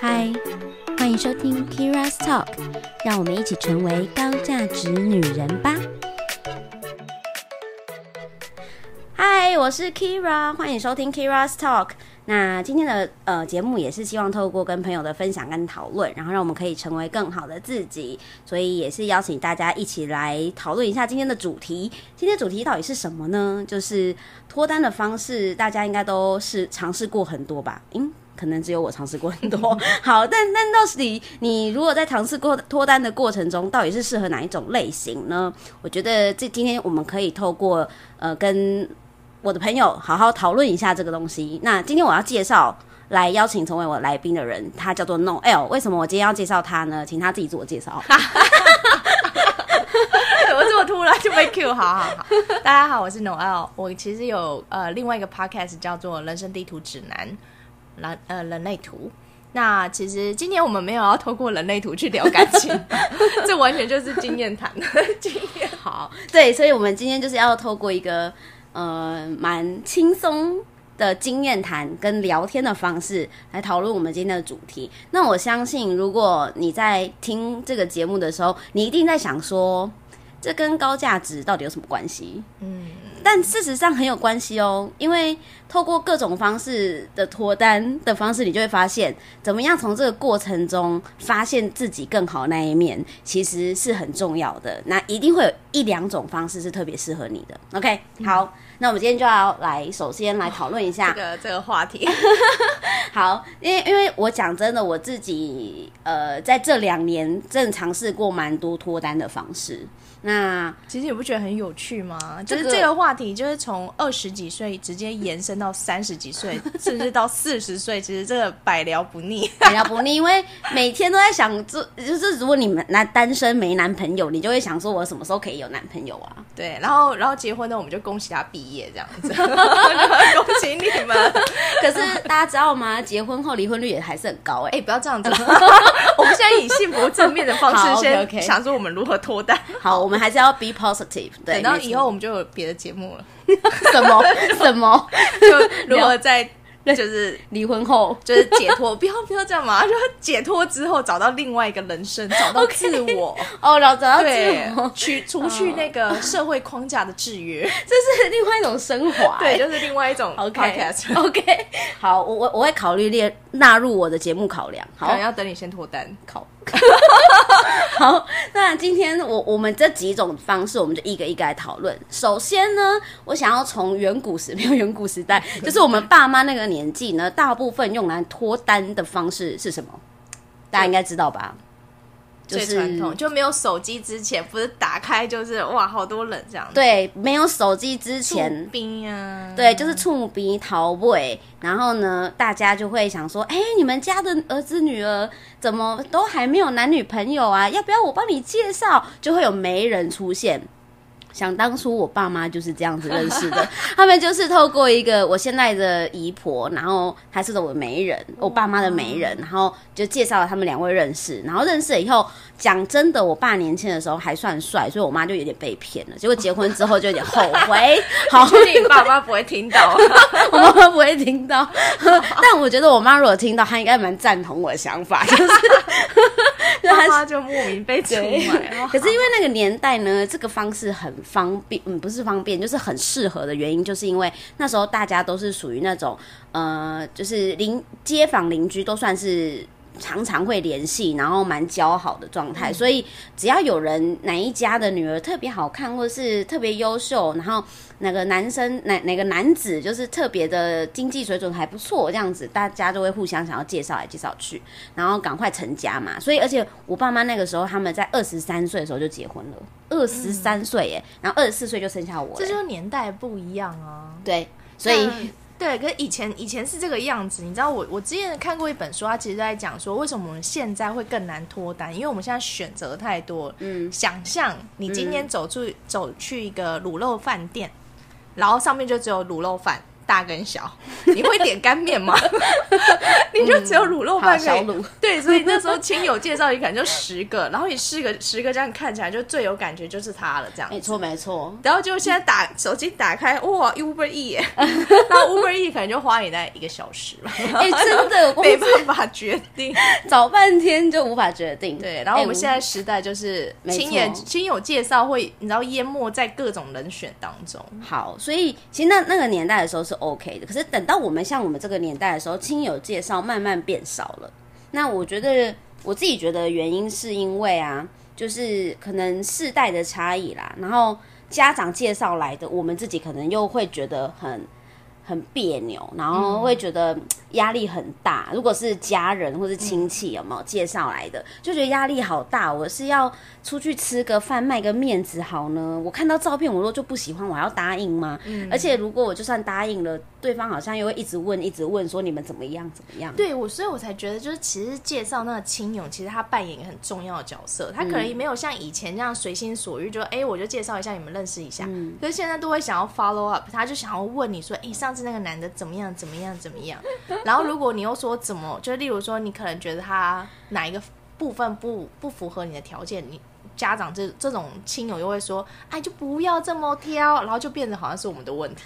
嗨，欢迎收听 Kira's Talk，让我们一起成为高价值女人吧。嗨，我是 Kira，欢迎收听 Kira's Talk。那今天的呃节目也是希望透过跟朋友的分享跟讨论，然后让我们可以成为更好的自己，所以也是邀请大家一起来讨论一下今天的主题。今天主题到底是什么呢？就是脱单的方式，大家应该都是尝试过很多吧？嗯。可能只有我尝试过很多，好，但但到底你如果在尝试过脱单的过程中，到底是适合哪一种类型呢？我觉得这今天我们可以透过呃跟我的朋友好好讨论一下这个东西。那今天我要介绍来邀请成为我来宾的人，他叫做 Noel。为什么我今天要介绍他呢？请他自己自我介绍。我这么突然就被 Q，好好好，大家好，我是 Noel。我其实有呃另外一个 podcast 叫做《人生地图指南》。人呃人类图，那其实今天我们没有要透过人类图去聊感情，这完全就是经验谈。经验好，对，所以我们今天就是要透过一个呃蛮轻松的经验谈跟聊天的方式来讨论我们今天的主题。那我相信，如果你在听这个节目的时候，你一定在想说，这跟高价值到底有什么关系？嗯。但事实上很有关系哦，因为透过各种方式的脱单的方式，你就会发现，怎么样从这个过程中发现自己更好那一面，其实是很重要的。那一定会有一两种方式是特别适合你的。OK，好，那我们今天就要来首先来讨论一下 这个这个话题。好，因为因为我讲真的，我自己呃在这两年正尝试过蛮多脱单的方式。那其实你不觉得很有趣吗？就是这个话题，就是从二十几岁直接延伸到三十几岁，甚至到四十岁，其实这个百聊不腻，百聊不腻。因为每天都在想，这就是如果你们男单身没男朋友，你就会想说，我什么时候可以有男朋友啊？对，然后然后结婚呢，我们就恭喜他毕业这样子，恭喜你们。可是大家知道吗？结婚后离婚率也还是很高哎！哎，不要这样子，我们现在以幸福正面的方式先想说我们如何脱单。好。我们还是要 be positive，对。然后以后我们就有别的节目了，什么 什么，就如何在。就是离婚后，就是解脱，不要不要这样嘛！就解脱之后，找到另外一个人生，找到 自我哦，然后找到自我，去除去那个社会框架的制约，这是另外一种升华，对，就是另外一种 podcast。OK，好，我我我会考虑列纳入我的节目考量。好，要等你先脱单考。好，那今天我我们这几种方式，我们就一个一个来讨论。首先呢，我想要从远古时，没有远古时代，就是我们爸妈那个年。年纪呢，大部分用来脱单的方式是什么？大家应该知道吧？最传统就没有手机之前，不是打开就是哇，好多人这样。对，没有手机之前，冰啊，对，就是触鼻逃位。然后呢，大家就会想说：“哎，你们家的儿子女儿怎么都还没有男女朋友啊？要不要我帮你介绍？”就会有媒人出现。想当初我爸妈就是这样子认识的，他们就是透过一个我现在的姨婆，然后还是我的媒人，我爸妈的媒人，然后就介绍了他们两位认识，然后认识了以后，讲真的，我爸年轻的时候还算帅，所以我妈就有点被骗了，结果结婚之后就有点后悔。好，你爸妈不会听到，我妈妈不会听到，但我觉得我妈如果听到，她应该蛮赞同我的想法，就是。妈妈就莫名被出卖，可是因为那个年代呢，这个方式很方便，嗯，不是方便，就是很适合的原因，就是因为那时候大家都是属于那种，呃，就是邻街坊邻居都算是。常常会联系，然后蛮交好的状态，所以只要有人哪一家的女儿特别好看，或者是特别优秀，然后哪个男生哪哪个男子就是特别的经济水准还不错，这样子大家都会互相想要介绍来介绍去，然后赶快成家嘛。所以而且我爸妈那个时候他们在二十三岁的时候就结婚了，二十三岁耶，然后二十四岁就生下我，这就是年代不一样啊。对，所以。对，可是以前以前是这个样子，你知道我我之前看过一本书，它其实在讲说为什么我们现在会更难脱单，因为我们现在选择太多。嗯，想象你今天走出走去一个卤肉饭店，然后上面就只有卤肉饭，大跟小。你会点干面吗？你就只有卤肉饭可以。好小卤对，所以那时候亲友介绍，你可能就十个，然后你十个十个这样看起来就最有感觉就是他了，这样子。没错没错，然后就现在打手机打开，哇，Uber E，耶 然后 Uber E 可能就花你大概一个小时吧，哎、真的，我 没办法决定。找半天就无法决定。对，然后我们哎现在时代就是亲眼亲友介绍会，你知道淹没在各种人选当中。好，所以其实那那个年代的时候是 OK 的，可是等到我们像我们这个年代的时候，亲友介绍慢慢变少了。那我觉得我自己觉得原因是因为啊，就是可能世代的差异啦，然后家长介绍来的，我们自己可能又会觉得很很别扭，然后会觉得压力很大。如果是家人或是亲戚有没有介绍来的，就觉得压力好大。我是要出去吃个饭卖个面子好呢？我看到照片我说就不喜欢，我还要答应吗？而且如果我就算答应了，对方好像又会一直问一直问说你们怎么样怎么样？对我，所以我才觉得，就是其实介绍那个亲友，其实他扮演一个很重要的角色。他可能没有像以前那样随心所欲，就哎、我就介绍一下你们认识一下。可是现在都会想要 follow up，他就想要问你说，哎、上次那个男的怎么样怎么样怎么样？然后如果你又说怎么，就例如说你可能觉得他哪一个部分不不符合你的条件，你。家长这这种亲友又会说，哎，就不要这么挑，然后就变得好像是我们的问题。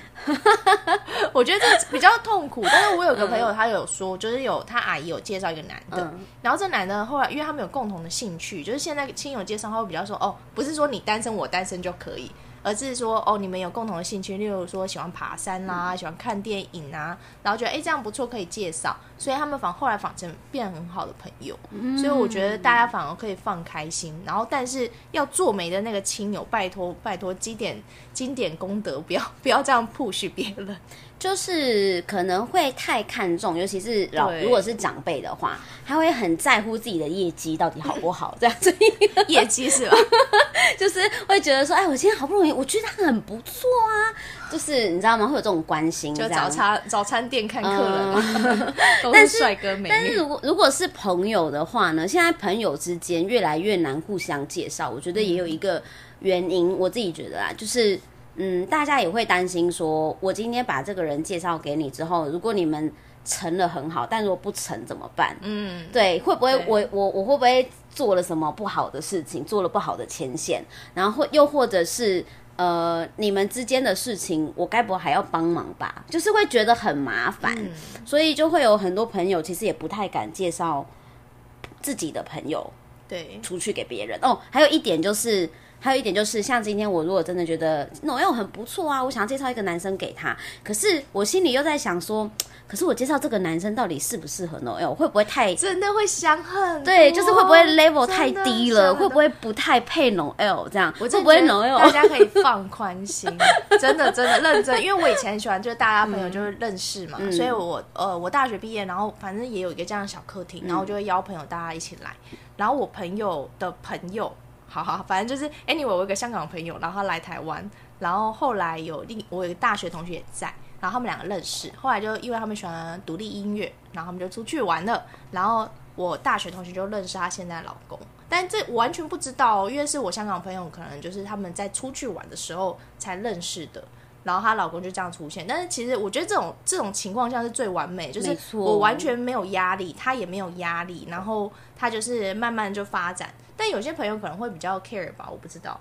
我觉得这比较痛苦，但是我有个朋友，他有说，就是有他阿姨有介绍一个男的，嗯。然后这男的后来因为他们有共同的兴趣，就是现在亲友介绍他会比较说，哦，不是说你单身我单身就可以，而是说哦你们有共同的兴趣，例如说喜欢爬山啦、喜欢看电影啊，然后觉得哎这样不错可以介绍，所以他们反后来反成变很好的朋友，所以我觉得大家反而可以放开心，然后但是要做媒的那个亲友，拜托拜托积点经典功德，不要不要这样 push 别人。就是可能会太看重，尤其是老如果是长辈的话，他会很在乎自己的业绩到底好不好，这样子。业绩是吧？就是会觉得说，哎，我今天好不容易，我觉得他很不错啊，就是你知道吗？会有这种关心，就早餐早餐店看客人嘛，都但是是帅哥美女。但是如果如果是朋友的话呢，现在朋友之间越来越难互相介绍，我觉得也有一个原因，我自己觉得啦，就是嗯，大家也会担心说，我今天把这个人介绍给你之后，如果你们成了很好，但如果不成怎么办？嗯，对，会不会我我我会不会做了什么不好的事情，做了不好的牵线，然后或又或者是呃你们之间的事情，我该不会还要帮忙吧？就是会觉得很麻烦，嗯所以就会有很多朋友其实也不太敢介绍自己的朋友对，出去给别人。哦，还有一点就是。还有一点就是，像今天我如果真的觉得 Noel 很不错啊，我想要介绍一个男生给他，可是我心里又在想说，可是我介绍这个男生到底适不适合 Noel，会不会太真的会想很对，就是会不会 level 太低了？会不会不太配 Noel 这样？我会不会真的觉得 Noel？大家可以放宽心，真的真的认真，因为我以前很喜欢，就是大家朋友就是认识嘛，嗯所以我呃我大学毕业，然后反正也有一个这样的小客厅，然后我就会邀朋友大家一起来，然后我朋友的朋友，好好，反正就是 anyway，我有一个香港朋友，然后他来台湾，然后后来有另我有一个大学同学也在。然后他们两个认识，后来就因为他们喜欢独立音乐，然后他们就出去玩了。然后我大学同学就认识她现在的老公，但这我完全不知道、哦，因为是我香港朋友，可能就是他们在出去玩的时候才认识的。然后她老公就这样出现，但是其实我觉得这种这种情况下是最完美，就是我完全没有压力，他也没有压力，然后他就是慢慢就发展。但有些朋友可能会比较 care 吧，我不知道，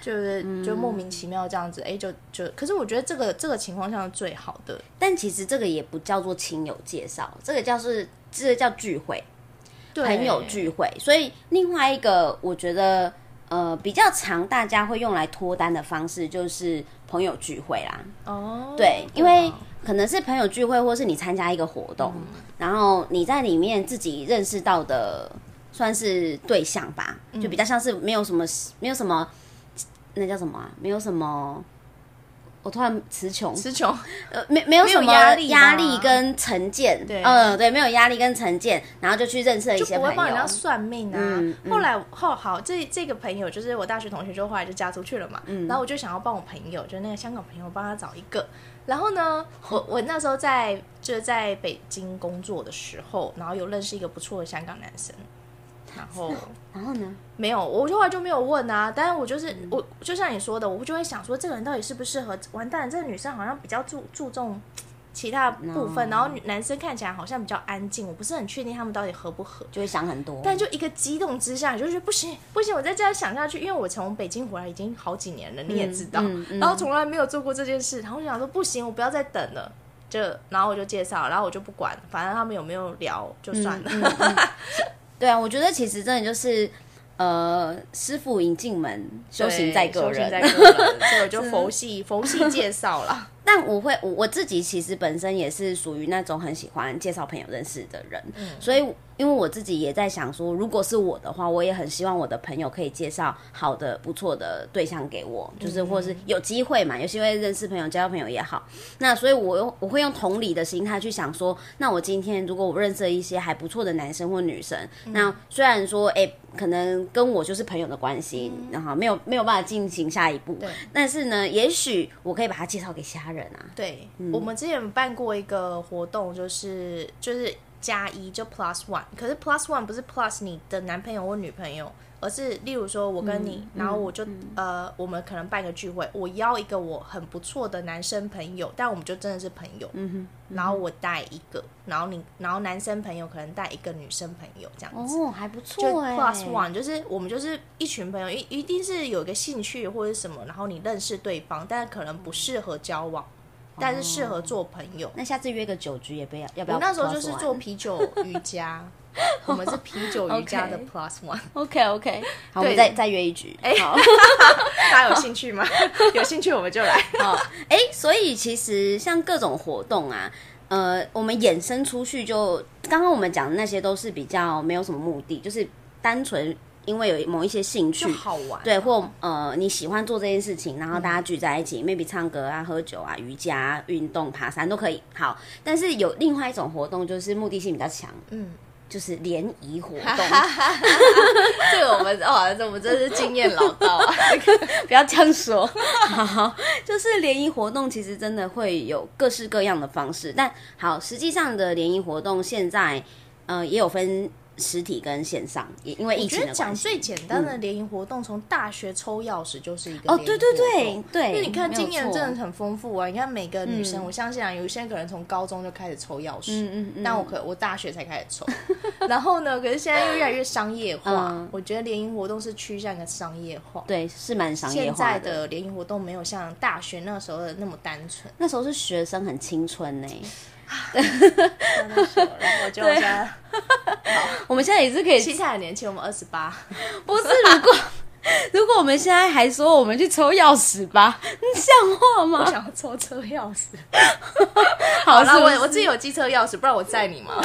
就是就莫名其妙这样子，哎、就就，可是我觉得这个这个情况下是最好的，但其实这个也不叫做亲友介绍，这个叫是这个叫聚会，对。朋友聚会。所以另外一个我觉得呃比较常大家会用来脱单的方式就是朋友聚会啦。哦，对，因为可能是朋友聚会，或是你参加一个活动，然后你在里面自己认识到的算是对象吧，就比较像是没有什么没有什么那叫什么啊，没有什么。我突然词穷，词穷，呃，没没有什么压力压力跟成见，对嗯，对，没有压力跟成见，然后就去认识了一些朋友不会帮人家，算命啊。嗯嗯后来后好，这这个朋友就是我大学同学，就后来就嫁出去了嘛。嗯然后我就想要帮我朋友，就那个香港朋友帮他找一个。然后呢，我我那时候在就是在北京工作的时候，然后有认识一个不错的香港男生。然后 然后呢？没有，我后来就没有问啊。但是我就是、我，就像你说的，我就会想说，这个人到底适不适合？完蛋，这个女生好像比较注注重其他部分，然后女男生看起来好像比较安静，我不是很确定他们到底合不合。就会想很多。但就一个激动之下，你就觉得不行不行，我再这样想下去，因为我从北京回来已经好几年了，你也知道，嗯嗯然后从来没有做过这件事，然后我就想说不行，我不要再等了。就然后我就介绍，然后我就不管，反正他们有没有聊就算嗯了。对啊，我觉得其实真的就是，呃，师傅引进门，修行在个修行在人。个人，所以我就 佛系佛系介绍啦。但我会，我我自己其实本身也是属于那种很喜欢介绍朋友认识的人，嗯所以因为我自己也在想说，如果是我的话，我也很希望我的朋友可以介绍好的、不错的对象给我，就是或是有机会嘛，有机会认识朋友、交朋友也好。那所以我用我会用同理的心态去想说，那我今天如果我认识了一些还不错的男生或女生，那虽然说哎、可能跟我就是朋友的关系，然后没有没有办法进行下一步，对但是呢，也许我可以把他介绍给家人啊。对，我们之前办过一个活动，就是就是加一就 plus one，可是 plus one 不是 plus 你的男朋友或女朋友，而是例如说我跟你，然后我就、呃，我们可能办个聚会，我邀一个我很不错的男生朋友，但我们就真的是朋友，嗯哼，然后我带一个，然后你，然后男生朋友可能带一个女生朋友这样子。哦，还不就错哎、plus one，就是我们就是一群朋友，一一定是有一个兴趣或者什么，然后你认识对方，但可能不适合交往，但是适合做朋友。那下次约个酒局也不要，要不要？我那时候就是做。啤酒瑜伽，我们是啤酒瑜伽的 plus one，OK OK，好，我们再再约一局。哎、好，大家有兴趣吗？有兴趣我们就来。好，哎、所以其实像各种活动啊，呃，我们衍生出去就，刚刚我们讲的那些都是比较没有什么目的，就是单纯因为有某一些兴趣就。好玩，对，或呃你喜欢做这件事情，然后大家聚在一起、m a y b e 唱歌啊、喝酒啊、瑜伽、运动、爬山都可以。好，但是有另外一种活动，就是目的性比较强，嗯，就是联谊活动。这个我们哦，这我们真是经验老道啊。不要这样说。好，就是联谊活动其实真的会有各式各样的方式，但好，实际上的联谊活动现在呃也有分实体跟线上，也因为疫我觉得讲。最简单的联谊活动，从大学抽钥匙就是一个哦，对对对对，因为你看经验真的很丰富啊！你看每个女生，嗯我相信啊，有一些可能从高中就开始抽钥匙，嗯嗯嗯但我可我大学才开始抽。然后呢，可是现在又越来越商业化，嗯我觉得联谊活动是趋向一个商业化。对是蛮商业化现在的联谊活动没有像大学那时候的那么单纯。那时候是学生很青春呢，我觉得我现在我们现在也是可以，心态很年轻，我们二十八，不是如果 如果我们现在还说我们去抽钥匙吧，你像话吗我？想要抽车钥匙。好好了，我我自己有机车钥匙，不然我载你嘛。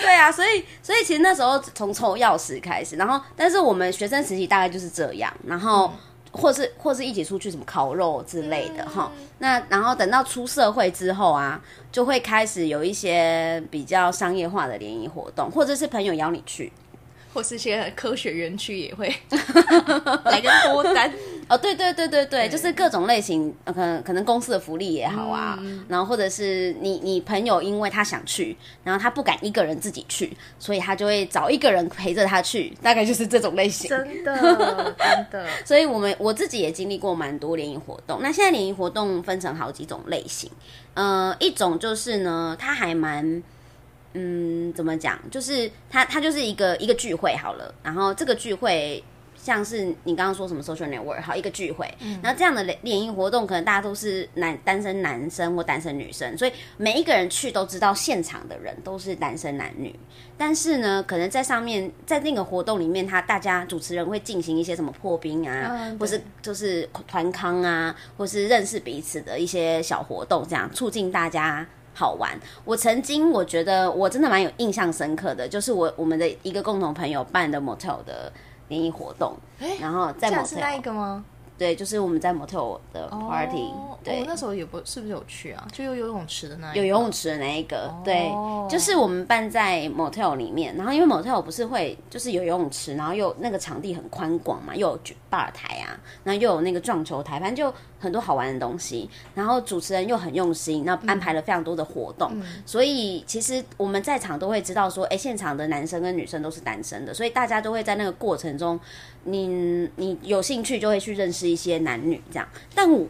对啊，所以所以其实那时候从抽钥匙开始，然后但是我们学生时期大概就是这样，然后、或是或是一起出去什么烤肉之类的哈、那然后等到出社会之后啊，就会开始有一些比较商业化的联谊活动，或者是朋友邀你去。或是一些科学园区也会 来个多单，哦，对对对对对，就是各种类型，呃可能可能公司的福利也好啊，然后或者是你你朋友因为他想去，然后他不敢一个人自己去，所以他就会找一个人陪着他去，大概就是这种类型。真的 真的。所以我们我自己也经历过蛮多联谊活动。那现在联谊活动分成好几种类型，呃，一种就是呢，它还蛮。嗯，怎么讲？就是它，它就是一个一个聚会好了。然后这个聚会像是你刚刚说什么 social network，好一个聚会。然后这样的联联谊活动，可能大家都是男单身男生或单身女生，所以每一个人去都知道现场的人都是单身男女。但是呢，可能在上面，在那个活动里面，他大家主持人会进行一些什么破冰啊，嗯或是就是团康啊，或是认识彼此的一些小活动，这样促进大家好玩。我曾经我觉得我真的蛮有印象深刻的，就是我我们的一个共同朋友办的 motel 的联谊活动，然后在这样是那一 motel 个吗？对，就是我们在 motel 的 party，、哦对，我那时候也不是不是有去啊？就有游泳池的那有游泳池的那一个，对。哦，就是我们办在 motel 里面，然后因为 motel 不是会就是有游泳池，然后又那个场地很宽广嘛，又有举吧台啊，然后又有那个撞球台，反正就很多好玩的东西。然后主持人又很用心，那安排了非常多的活动，所以其实我们在场都会知道说，哎，现场的男生跟女生都是单身的，所以大家都会在那个过程中，你你有兴趣就会去认识一些男女这样。但我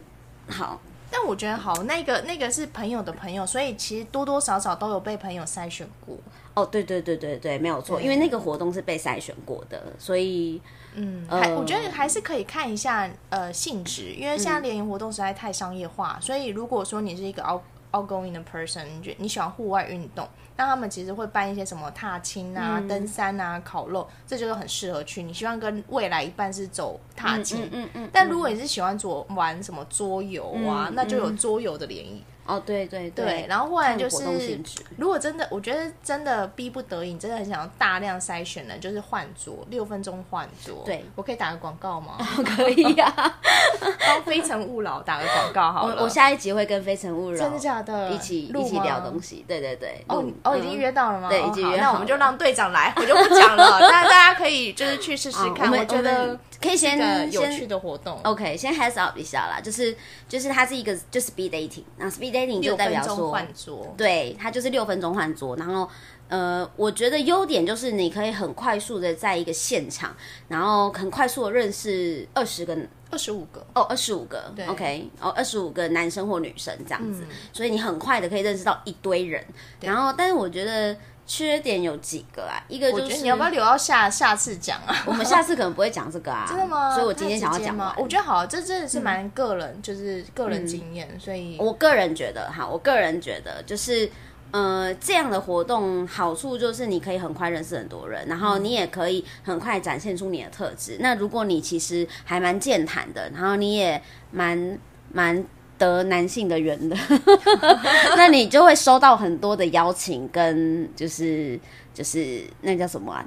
好，但我觉得好，那个那个是朋友的朋友，所以其实多多少少都有被朋友筛选过。哦，对对对对对，没有错，因为那个活动是被筛选过的，所以嗯，呃还我觉得还是可以看一下呃性质，因为现嗯在联谊活动实在太商业化，所以如果说你是一个 out outgoing 的 person，你觉你喜欢户外运动，那他们其实会办一些什么踏青啊、嗯登山啊、烤肉，这就是很适合去。你希望跟未来一半是走踏青，嗯嗯嗯，但如果你是喜欢做玩什么桌游啊，嗯那就有桌游的联谊。哦，对对对，然后后来就是，如果真的，我觉得真的逼不得已，你真的很想要大量筛选的，就是换桌，六分钟换桌。对我可以打个广告吗？可以呀、帮非诚勿扰打个广告好了。我我下一集会跟非诚勿扰真的假的一起一起聊东西，对对对，哦录哦，已经嗯约到了吗？对哦已经约那我们就了让队长来，我就不讲了。但大家可以就是去试试看，啊我们觉得可以先有先趣的活动。OK，先 heads up 一下啦，就是就是它是一个就 speed dating，那 speed dating 就六代表说对，它就是六分钟换桌，然后呃，我觉得优点就是你可以很快速的在一个现场，然后很快速的认识二十个二十五个。哦，二十五个对，OK，哦，二十五个男生或女生这样子，嗯所以你很快的可以认识到一堆人。然后，但是我觉得缺点有几个啊，一个就是你要不要留到下下次讲啊？我们下次可能不会讲这个啊，真的吗？所以我今天想要讲完？我觉得好，这真的是蛮个人，就是个人经验，所以我个人觉得哈，我个人觉得就是。呃，这样的活动好处就是你可以很快认识很多人，然后你也可以很快展现出你的特质。那如果你其实还蛮健谈的，然后你也蛮蛮得男性的缘的，那你就会收到很多的邀请，跟就是就是那叫什么啊？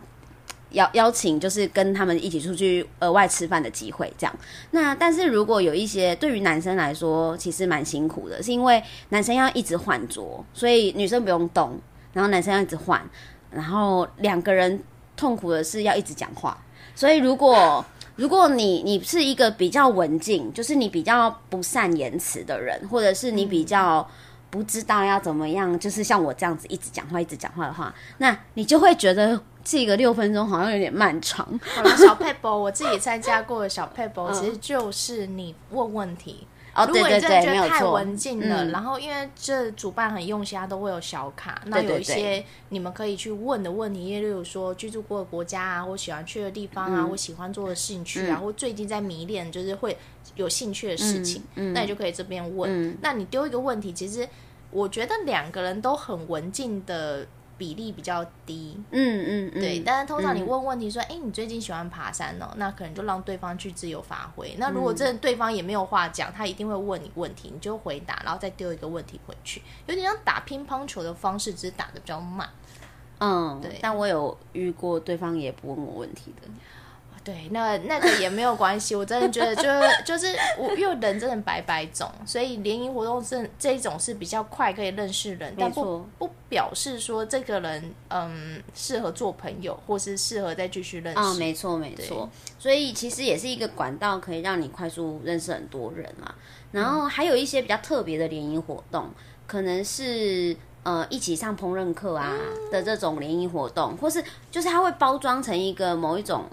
邀邀请就是跟他们一起出去额外吃饭的机会，这样。那但是如果有一些对于男生来说，其实蛮辛苦的，是因为男生要一直换桌，所以女生不用动，然后男生要一直换，然后两个人痛苦的是要一直讲话。所以如果如果你你是一个比较文静，就是你比较不善言辞的人，或者是你比较不知道要怎么样，就是像我这样子一直讲话一直讲话的话，那你就会觉得这个六分钟好像有点漫长。好了，小 paper 我自己参加过的小 paper，、嗯其实就是你问问题。哦，如对对对，果你真的觉没有错得太文。静了，嗯。然后因为这主办很用心，他都会有小卡，那有一些你们可以去问的问题，例如说居住过的国家啊，或喜欢去的地方啊，嗯。或喜欢做的兴趣啊，或最近在迷恋，就是会有兴趣的事情，嗯那你就可以这边问。那你丢一个问题，其实我觉得两个人都很文静的比例比较低，嗯嗯嗯，对，但是通常你嗯。问问题说，哎、你最近喜欢爬山哦？那可能就让对方去自由发挥。那如嗯。果真的对方也没有话讲，他一定会问你问题，你就回答，然后再丢一个问题回去，有点像打乒乓球的方式，只是打的比较慢。嗯，对。但我有遇过对方也不问我问题的，对，那那个也没有关系，我真的觉得就是 就是我，因为人真的百百种，所以联谊活动这这一种是比较快可以认识人，但不不表示说这个人嗯适合做朋友，或是适合再继续认识。啊、没错没错，所以其实也是一个管道，可以让你快速认识很多人嘛。然后还有一些比较特别的联谊活动，可能是呃一起上烹饪课啊的这种联谊活动，或是就是它会包装成一个某一种。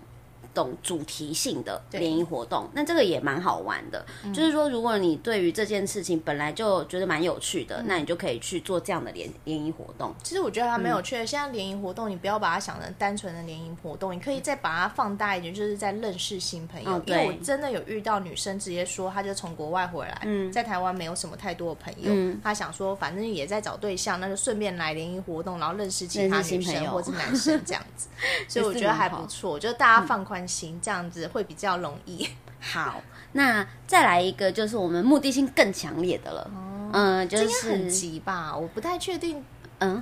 懂主题性的联谊活动，那这个也蛮好玩的。就是说，如果你对于这件事情本来就觉得蛮有趣的，那你就可以去做这样的联联谊活动。其实我觉得它蛮有趣的。现在联谊活动，你不要把它想成单纯的联谊活动，你可以再把它放大一点，就是在认识新朋友。哦因为我真的有遇到女生直接说，她就从国外回来，在台湾没有什么太多的朋友，她想说反正也在找对象，那就顺便来联谊活动，然后认识其他女朋友生或是男生这样子。所以我觉得还不错，就大家放宽心，这样子会比较容易。好，那再来一个，就是我们目的性更强烈的了。嗯，就是很急吧？我不太确定，嗯，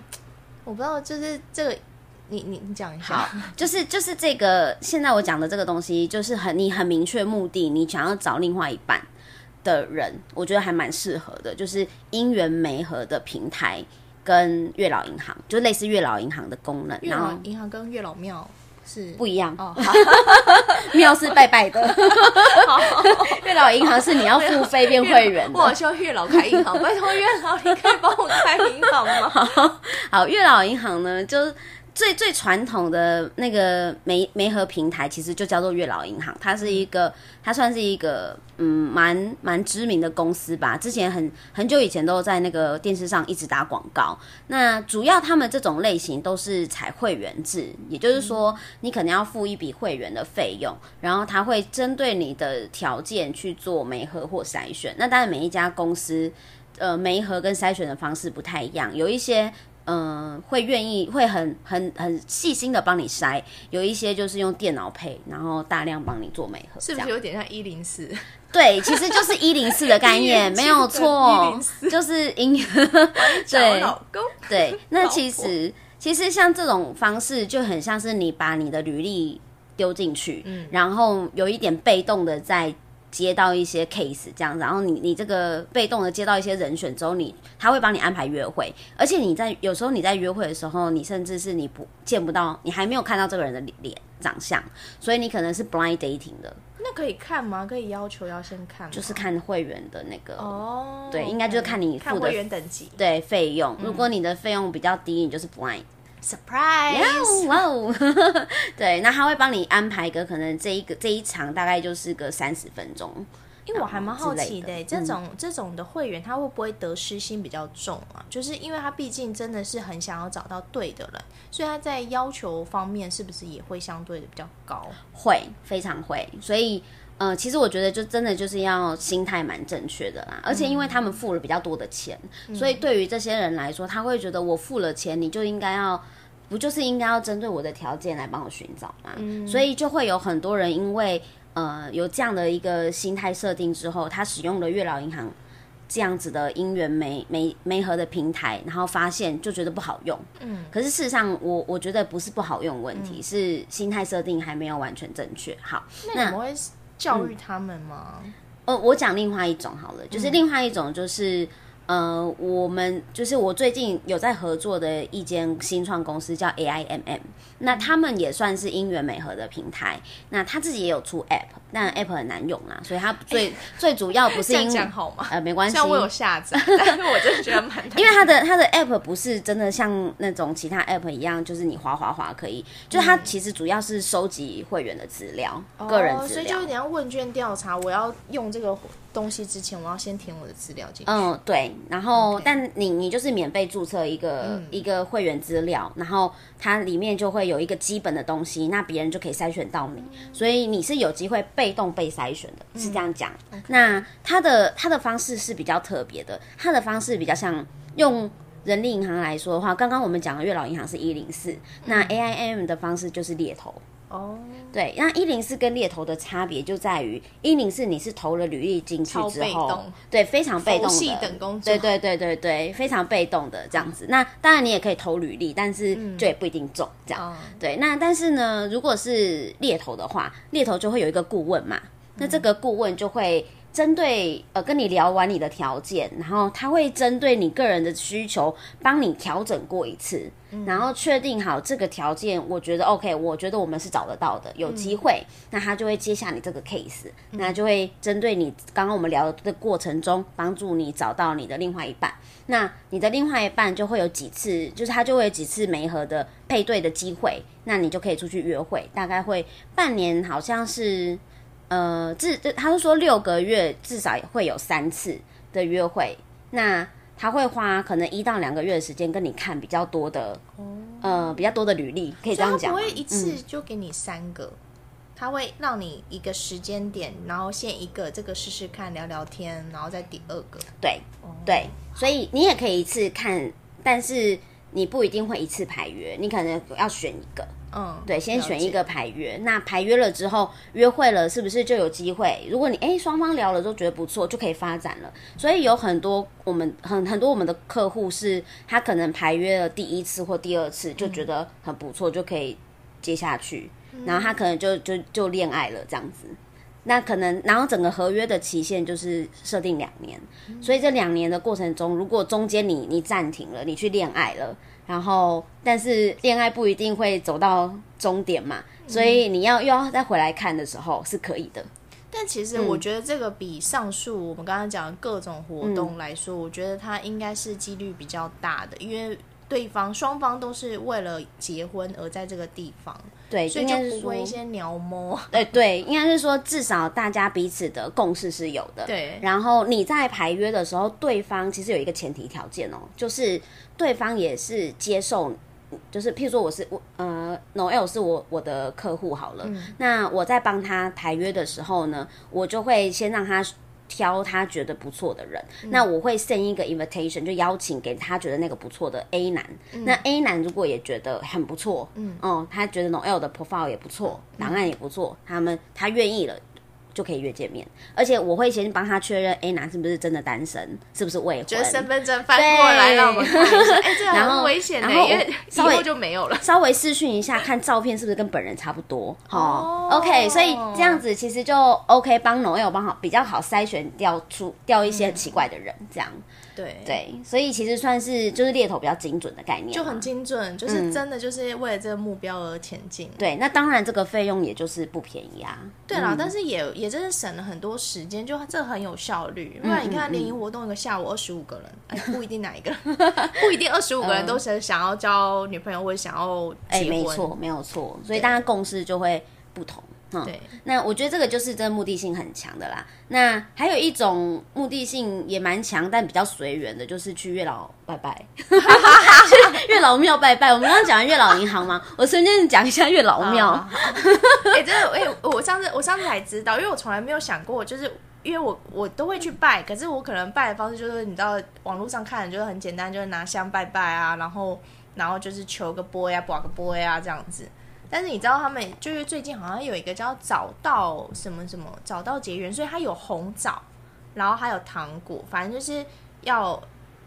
我不知道，就是这个你你你讲一下好，就是就是这个，现在我讲的这个东西，就是很你很明确目的，你想要找另外一半的人，我觉得还蛮适合的，就是姻缘媒合的平台跟月老银行，就类似月老银行的功能，月然后老银行跟月老庙是。不一样，哦，好。庙是拜拜的，月老银行是你要付费变会员的。我好需要月老开银行，拜托月老，你可以帮我开银行吗？好，月老银行呢，就最最传统的那个媒媒合平台，其实就叫做月老银行。它是一个，它算是一个嗯蛮蛮知名的公司吧。之前很很久以前都在那个电视上一直打广告。那主要他们这种类型都是采会员制，也就是说，你可能要付一笔会员的费用，然后他会针对你的条件去做媒合或筛选。那当然每一家公司。呃，媒合跟筛选的方式不太一样，有一些嗯、呃会愿意会很很很细心的帮你筛，有一些就是用电脑配，然后大量帮你做美合，是不是有点像一零四？对，其实就是一零四的概念，没有错，104就是音 找对老公，对。那其实其实像这种方式就很像是你把你的履历丢进去，嗯然后有一点被动的在。接到一些 case 这样，然后你你这个被动的接到一些人选之后，你他会帮你安排约会，而且你在有时候你在约会的时候，你甚至是你不见不到，你还没有看到这个人的脸长相，所以你可能是 blind dating 的，那可以看吗？可以要求要先看吗，就是看会员的那个哦，对应该就是看你付的看会员等级。对费用，如果你的费用比较低，你就是 blind。，surprise，哇哦，对，那他会帮你安排个可能这一个这一场大概就是个三十分钟，因为我还蛮好奇的。这种、这种的会员他会不会得失心比较重啊？就是因为他毕竟真的是很想要找到对的人，所以他在要求方面是不是也会相对的比较高？会非常会，所以。呃，其实我觉得就真的就是要心态蛮正确的啦，而且因为他们付了比较多的钱，所以对于这些人来说，他会觉得我付了钱，你就应该要不就是应该要针对我的条件来帮我寻找嘛？所以就会有很多人因为呃有这样的一个心态设定之后，他使用了月老银行这样子的姻缘媒媒媒合的平台，然后发现就觉得不好用。嗯，可是事实上我我觉得不是不好用问题，是心态设定还没有完全正确。好，那我们会教育他们吗？呃，我讲另外一种好了，就是另外一种就是。呃，我们就是我最近有在合作的一间新创公司叫 AIMM，那他们也算是姻缘美合的平台，那他自己也有出 App，但 App 很难用啊，所以他最最主要不是因为好吗？呃没关系像，我有下载，但是我真的觉得蛮因为他的他的 app 不是真的像那种其他 app 一样，就是你滑滑滑可以，就是它其实主要是收集会员的资料、个人资料哦所以就。你要问卷调查，我要用这个东西之前，我要先填我的资料进去。嗯，对，然后但你你就是免费注册一个、一个会员资料，然后它里面就会有一个基本的东西，那别人就可以筛选到你，所以你是有机会被动被筛选的，是这样讲。那它的它的方式是比较特别的，它的方式比较像用。人力银行来说的话，刚刚我们讲的月老银行是一零四，那 AIM 的方式就是猎头。哦，对，那一零四跟猎头的差别就在于，一零四你是投了履历进去之后对，非常被动的，等工作对对对对对，非常被动的这样子。那当然你也可以投履历，但是就也不一定中这样。嗯对，那但是呢，如果是猎头的话，猎头就会有一个顾问嘛，那这个顾问就会针对呃跟你聊完你的条件，然后他会针对你个人的需求帮你调整过一次，然后确定好这个条件，我觉得 OK，我觉得我们是找得到的，有机会，那他就会接下你这个 case，那就会针对你刚刚我们聊的过程中，帮助你找到你的另外一半。那你的另外一半就会有几次，就是他就会有几次媒合的配对的机会，那你就可以出去约会，大概会半年，好像是呃，至他是说六个月至少会有三次的约会，那他会花可能一到两个月的时间跟你看比较多的，呃，比较多的履历，可以这样讲吗。不会一次嗯就给你三个，他会让你一个时间点，然后先一个这个试试看，聊聊天，然后再第二个。对对，所以你也可以一次看，但是你不一定会一次排约，你可能要选一个。嗯，对，先选一个排约。那排约了之后，约会了是不是就有机会？如果你哎双方聊了都觉得不错，就可以发展了。所以有很多我们很很多我们的客户是，他可能排约了第一次或第二次就觉得很不错，就可以接下去，然后他可能就就就恋爱了这样子。那可能，然后整个合约的期限就是设定两年，所以这两年的过程中，如果中间你你暂停了，你去恋爱了，然后但是恋爱不一定会走到终点嘛，所以你要又要再回来看的时候是可以的。但其实我觉得这个比上述我们刚刚讲的各种活动来说，我觉得它应该是几率比较大的，因为对方双方都是为了结婚而在这个地方，对，所以就应该是说不会一些鸟摸。对对，应该是说至少大家彼此的共识是有的。对然后你在排约的时候，对方其实有一个前提条件哦，就是对方也是接受，就是譬如说我是我呃，Noel 是我我的客户好了，那我在帮他排约的时候呢，我就会先让他。挑他觉得不错的人，那我会 send 一个 invitation，就邀请给他觉得那个不错的 A 男。那 A 男如果也觉得很不错，嗯，哦，他觉得 Noel 的 profile 也不错，档案也不错，他们他愿意了。就可以约见面，而且我会先帮他确认 A 男是不是真的单身，是不是未婚，就是身份证翻过来让我们看一下，哎、这 很危险的，然后因为以稍微后就没有了。稍微试训一下，看照片是不是跟本人差不多。哦哦 o k 所以这样子其实就 OK，帮 Noel 帮好比较好筛选掉出掉一些奇怪的人，这样、对，对，所以其实算是就是猎头比较精准的概念，就很精准，就是真的就是为了这个目标而前进。对。那当然这个费用也就是不便宜啊。对啦，但是也也真是省了很多时间，就这很有效率。不然你看联谊活动一个下午二十五个人，哎，不一定哪一个，不一定二十五个人都是想要交女朋友或者想要哎、结婚。没错，没有错，所以大家共识就会不同。嗯，对，那我觉得这个就是真的目的性很强的啦。那还有一种目的性也蛮强，但比较随缘的，就是去月老拜拜，去 月老庙拜拜。我们刚刚讲完月老银行嘛，我顺便讲一下月老庙。哎、真的，哎、我上次我上次才知道，因为我从来没有想过，就是因为我我都会去拜，可是我可能拜的方式就是你知道网络上看的就是很简单，就是拿香拜拜啊，然后然后就是求个波呀、保个波呀这样子。但是你知道他们就是最近好像有一个叫找到什么什么找到结缘，所以它有红枣，然后还有糖果，反正就是要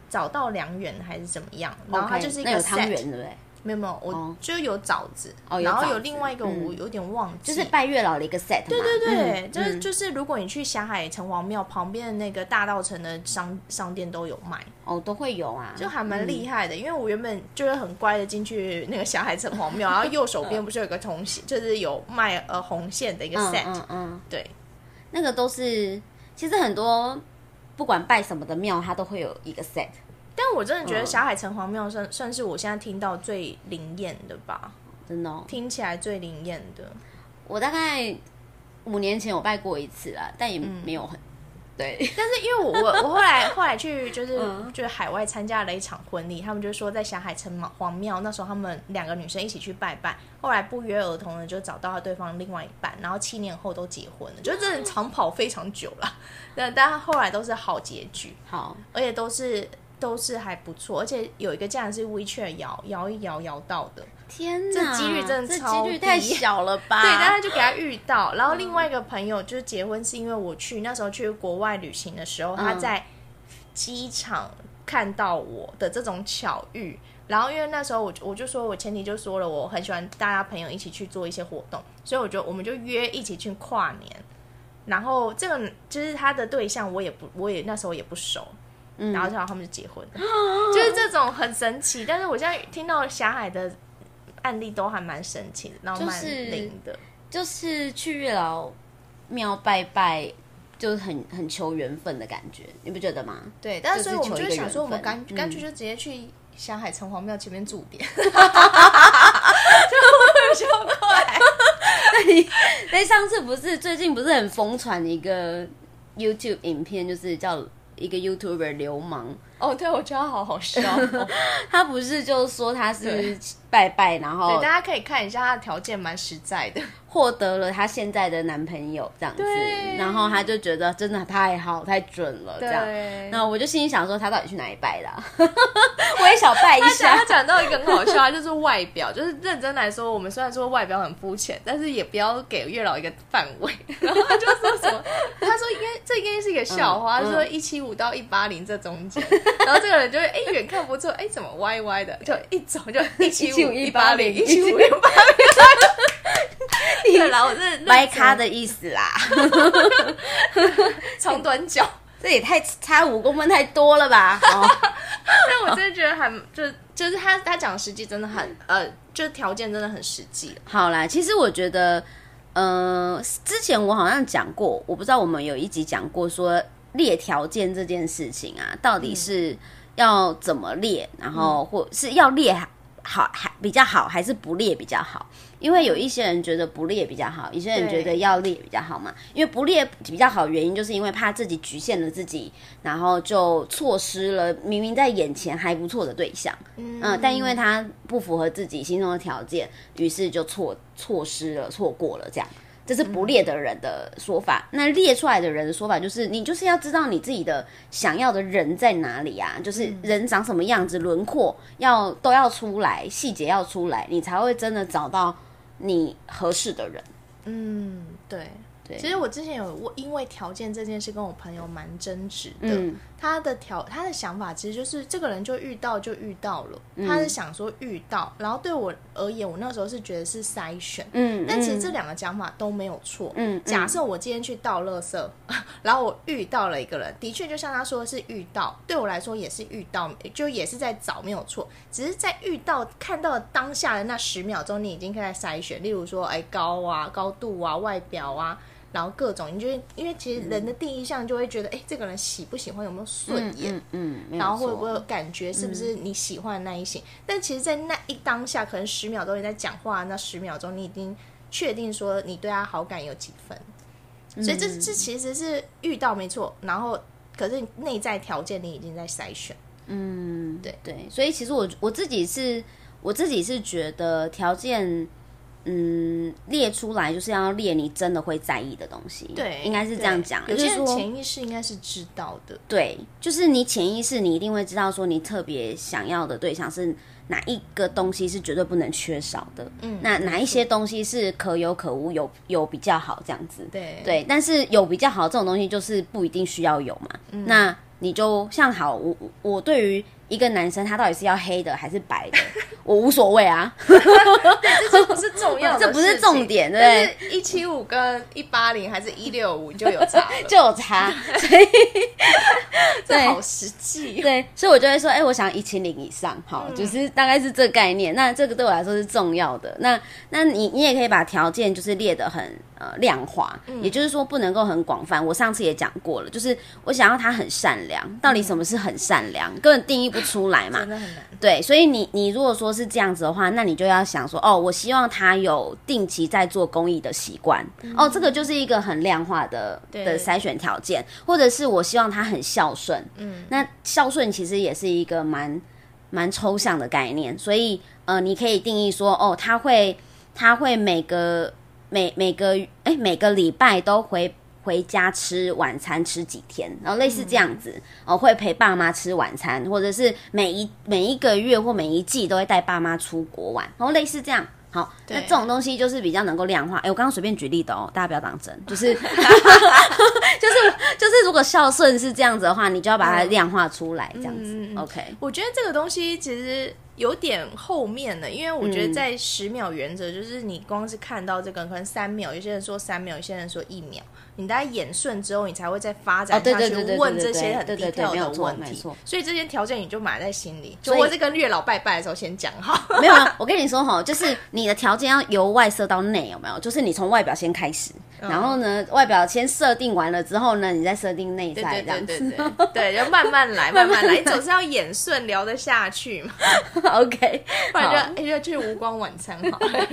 找到良缘还是怎么样，然后它就是一个汤圆，对不对？没有没有，我哦就有枣子，哦然后有另外一个我嗯。有点忘记，就是拜月老的一个 set 嘛。对对对，嗯就是嗯。就是，如果你去霞海城隍庙旁边的那个大道城的商商店都有卖，哦都会有啊，就还蛮厉害的。因为我原本就是很乖的进去那个霞海城隍庙，然后右手边不是有个红线，就是有卖呃红线的一个嗯 set，、嗯嗯，对，那个都是其实很多不管拜什么的庙，它都会有一个 set。但我真的觉得嗯霞海城隍庙算算是我现在听到最灵验的吧，真的、哦，听起来最灵验的。我大概五年前有拜过一次啦，但也没有很、对。但是因为我我我后来后来去就是、嗯就是海外参加了一场婚礼，他们就说在霞海城隍庙，那时候他们两个女生一起去拜拜，后来不约而同的就找到了对方另外一半，然后七年后都结婚了，就真的长跑非常久了，但但后来都是好结局，好，而且都是。都是还不错，而且有一个竟然是 WeChat 摇摇一摇摇到的，天哪，这几率真的这超几率太小了吧？对，但他就给他遇到。然后另外一个朋友就是结婚，是因为我去那时候去国外旅行的时候，他在机场看到我的这种巧遇。然后因为那时候我我就说我前提就说了，我很喜欢大家朋友一起去做一些活动，所以我就我们就约一起去跨年。然后这个就是他的对象，我也不我也那时候也不熟。然后然后他们就结婚了，就是这种很神奇。但是我现在听到霞海的案例都还蛮神奇的，然后蛮就是灵的。就是去月老庙拜拜，就是很很求缘分的感觉，你不觉得吗？对，但是所以我们就会想说，我们干干脆就直接去霞海城隍庙前面住点，就会比较快。哎，上次不是最近不是很疯传一个 YouTube 影片，就是叫一个 YouTuber 流氓，哦，对，我觉得他好好笑。哦 他不是就说他是拜拜，然后对，大家可以看一下他的条件蛮实在的。获得了他现在的男朋友这样子，然后他就觉得真的太好太准了这样。对，那我就心里想说，他到底去哪里拜啦啊、我也想拜一下他。讲到一个很好笑，他就是外表，就是认真来说，我们虽然说外表很肤浅，但是也不要给月老一个范围。然后他就说什么，他说应该这应该是一个笑话，嗯他说一七五到一八零这中间，然后这个人就会哎远看不错，哎怎么歪歪的，就一走就一七五一八零一 七五一八零。对啦，我是歪咖的意思啦，长短脚，这也太差五公分太多了吧？哦，但我真的觉得还就就是他他讲的实际真的很呃，就是条件真的很实际。好啦，其实我觉得，呃，之前我好像讲过，我不知道我们有一集讲过说列条件这件事情啊，到底是要怎么列，然后或是要列好还比较好，还是不列比较好？因为有一些人觉得不列比较好，有些人觉得要列比较好嘛。因为不列比较好，原因就是因为怕自己局限了自己，然后就错失了明明在眼前还不错的对象。嗯、但因为他不符合自己心中的条件，于是就错错失了、错过了这样。这是不列的人的说法。那列出来的人的说法就是，你就是要知道你自己的想要的人在哪里啊，就是人长什么样子，轮廓要都要出来，细节要出来，你才会真的找到你合适的人。嗯，对。对其实我之前有我因为条件这件事跟我朋友蛮争执的。嗯他的条他的想法其实就是这个人就遇到就遇到了，嗯他是想说遇到，然后对我而言，我那时候是觉得是筛选。嗯，但其实嗯这两个讲法都没有错。嗯假设我今天去倒垃圾，然后我遇到了一个人，的确就像他说的是遇到，对我来说也是遇到，就也是在找没有错，只是在遇到看到当下的那十秒钟，你已经在筛选，例如说，哎，高啊、高度啊、外表啊。然后各种，你就会因为其实人的第一项就会觉得，哎、这个人喜不喜欢，有没有顺眼，嗯然后会不会有感觉是不是你喜欢的那一型？但其实，在那一当下，可能十秒钟你在讲话，那十秒钟你已经确定说你对他好感有几分，所以这这其实是遇到没错，然后可是内在条件你已经在筛选。嗯，对。对，所以其实我我自己是我自己是觉得条件，嗯，列出来就是要列你真的会在意的东西，对，应该是这样讲，有些潜意识应该是知道的，对，就是你潜意识你一定会知道说你特别想要的对象是哪一个东西是绝对不能缺少的，嗯，那哪一些东西是可有可无，有有比较好这样子，对。对，但是有比较好这种东西，就是不一定需要有嘛。嗯。那你就像好，我我我对于一个男生，他到底是要黑的还是白的，我无所谓啊，这不是重。点，对不对？是一七五跟一八零还是一六五就有差，就有差，所以 这好实际。对，所以我就会说，哎、我想一七零以上，好，嗯就是大概是这个概念。那这个对我来说是重要的。那那你你也可以把条件就是列得很呃量化，嗯也就是说不能够很广泛。我上次也讲过了，就是我想要他很善良，到底什么是很善良，根本定义不出来嘛真。的很难。对，所以你你如果说是这样子的话，那你就要想说，哦，我希望他有定期在做公益的习惯，哦，这个就是一个很量化的的筛选条件，或者是我希望他很孝顺，嗯，那孝顺其实也是一个蛮蛮抽象的概念，所以呃，你可以定义说，哦，他会他会每个每每个哎每个礼拜都回回家吃晚餐吃几天，然后类似这样子，哦，会陪爸妈吃晚餐，或者是每一每一个月或每一季都会带爸妈出国玩，然后类似这样。好，那对这种东西就是比较能够量化。哎、我刚刚随便举例的哦，大家不要当真，就是就是就是，如果孝顺是这样子的话，你就要把它量化出来，这样子。OK，我觉得这个东西其实有点后面的，因为我觉得在十秒原则，就是你光是看到这个，可能三秒，有些人说三秒，有些人说一秒，你大概演顺之后，你才会再发展下去问这些很对对对 detail 没有错的问题。所以这些条件你就埋在心里，就所以我是跟月老拜拜的时候先讲好。没有啊，我跟你说哈，就是你的条件要由外设到内，有没有？就是你从外表先开始，然后呢，外表先设定完了之后呢，你再设定内在对这样子。对对对对，就慢慢来，慢慢来，你总是要演顺聊得下去嘛，OK，不然就哎就去无光晚餐好了，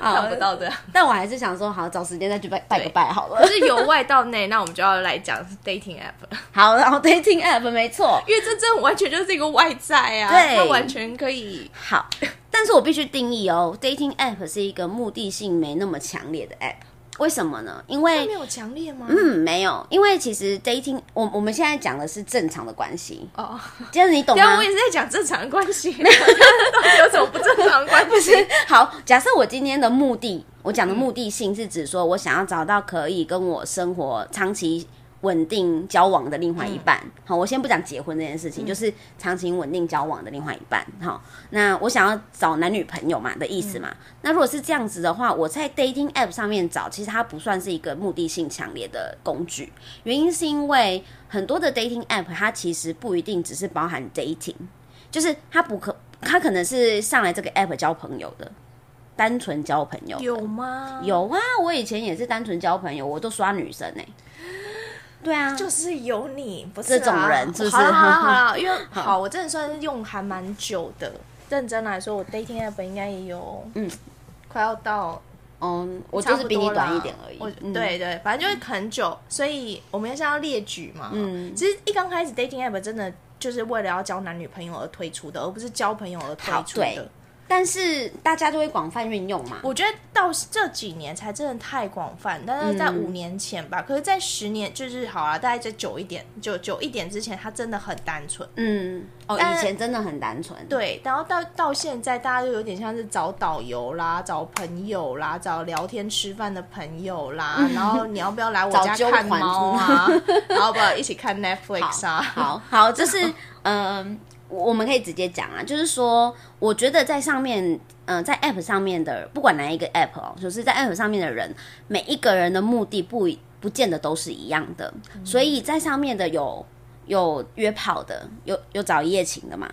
看不到的。但我还是想说，好，找时间再去拜拜个拜好了可。是由外到内，那我们就要来讲 dating app，好，然后 dating app 没错，因为这真完全就是一个外在啊，对它完全可以。好，但是我必须定义哦，dating app 是一个目的性没那么强烈的 app。为什么呢？因为没有强烈吗？嗯，没有，因为其实 dating，我我们现在讲的是正常的关系，哦，就是你懂吗我？也是在讲正常的关系，有什么不正常的关系？好，假设我今天的目的，我讲的目的性是指说我想要找到可以跟我生活长期稳定交往的另外一半。好，我先不讲结婚这件事情，就是长期稳定交往的另外一半。好，那我想要找男女朋友嘛的意思嘛？那如果是这样子的话，我在 dating app 上面找，其实它不算是一个目的性强烈的工具。原因是因为很多的 dating app 它其实不一定只是包含 dating，就是它不可，它可能是上来这个 app 交朋友的。单纯交朋友有吗？有啊，我以前也是单纯交朋友，我都刷女生呢、对啊，就是有你，不是这种啊人是不是好了好了 好了，因为好，我真的算是用还蛮久的。认真来说，我 dating app 应该也有，嗯，快要到嗯，我就是比你短一点而已。我嗯，对对，反正就是很久，所以我们现在要列举嘛。嗯，其实一刚开始 dating app 真的就是为了要交男女朋友而推出的，而不是交朋友而推出的。但是大家就会广泛运用嘛。我觉得到这几年才真的太广泛，但是在嗯五年前吧，可是，在十年就是好啊，大概再久一点，久久一点之前，它真的很单纯。嗯，哦，以前真的很单纯。对，然后到到现在，大家就有点像是找导游啦，找朋友啦，找聊天吃饭的朋友啦，然后你要不要来我家 看猫啊？然后 不要一起看 Netflix 啊？好好，这是嗯、我 我们可以直接讲啊，就是说，我觉得在上面，嗯、在 App 上面的，不管哪一个 App 哦，就是在 App 上面的人，每一个人的目的不不见得都是一样的，所以在上面的有有约炮的，有有找一夜情的嘛，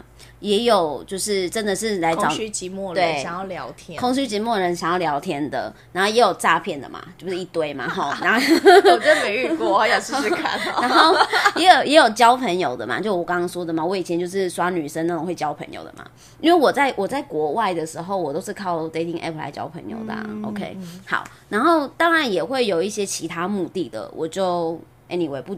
也有就是真的是来找空虚寂寞对人想要聊天，空虚寂寞的人想要聊天的，然后也有诈骗的嘛，就是一堆嘛，哈，然后我真的没遇过，我想试试看、然后也有也有交朋友的嘛，就我刚刚说的嘛，我以前就是刷女生那种会交朋友的嘛，因为我在我在国外的时候，我都是靠 dating app 来交朋友的、啊。OK，好，然后当然也会有一些其他目的的，我就 anyway 不，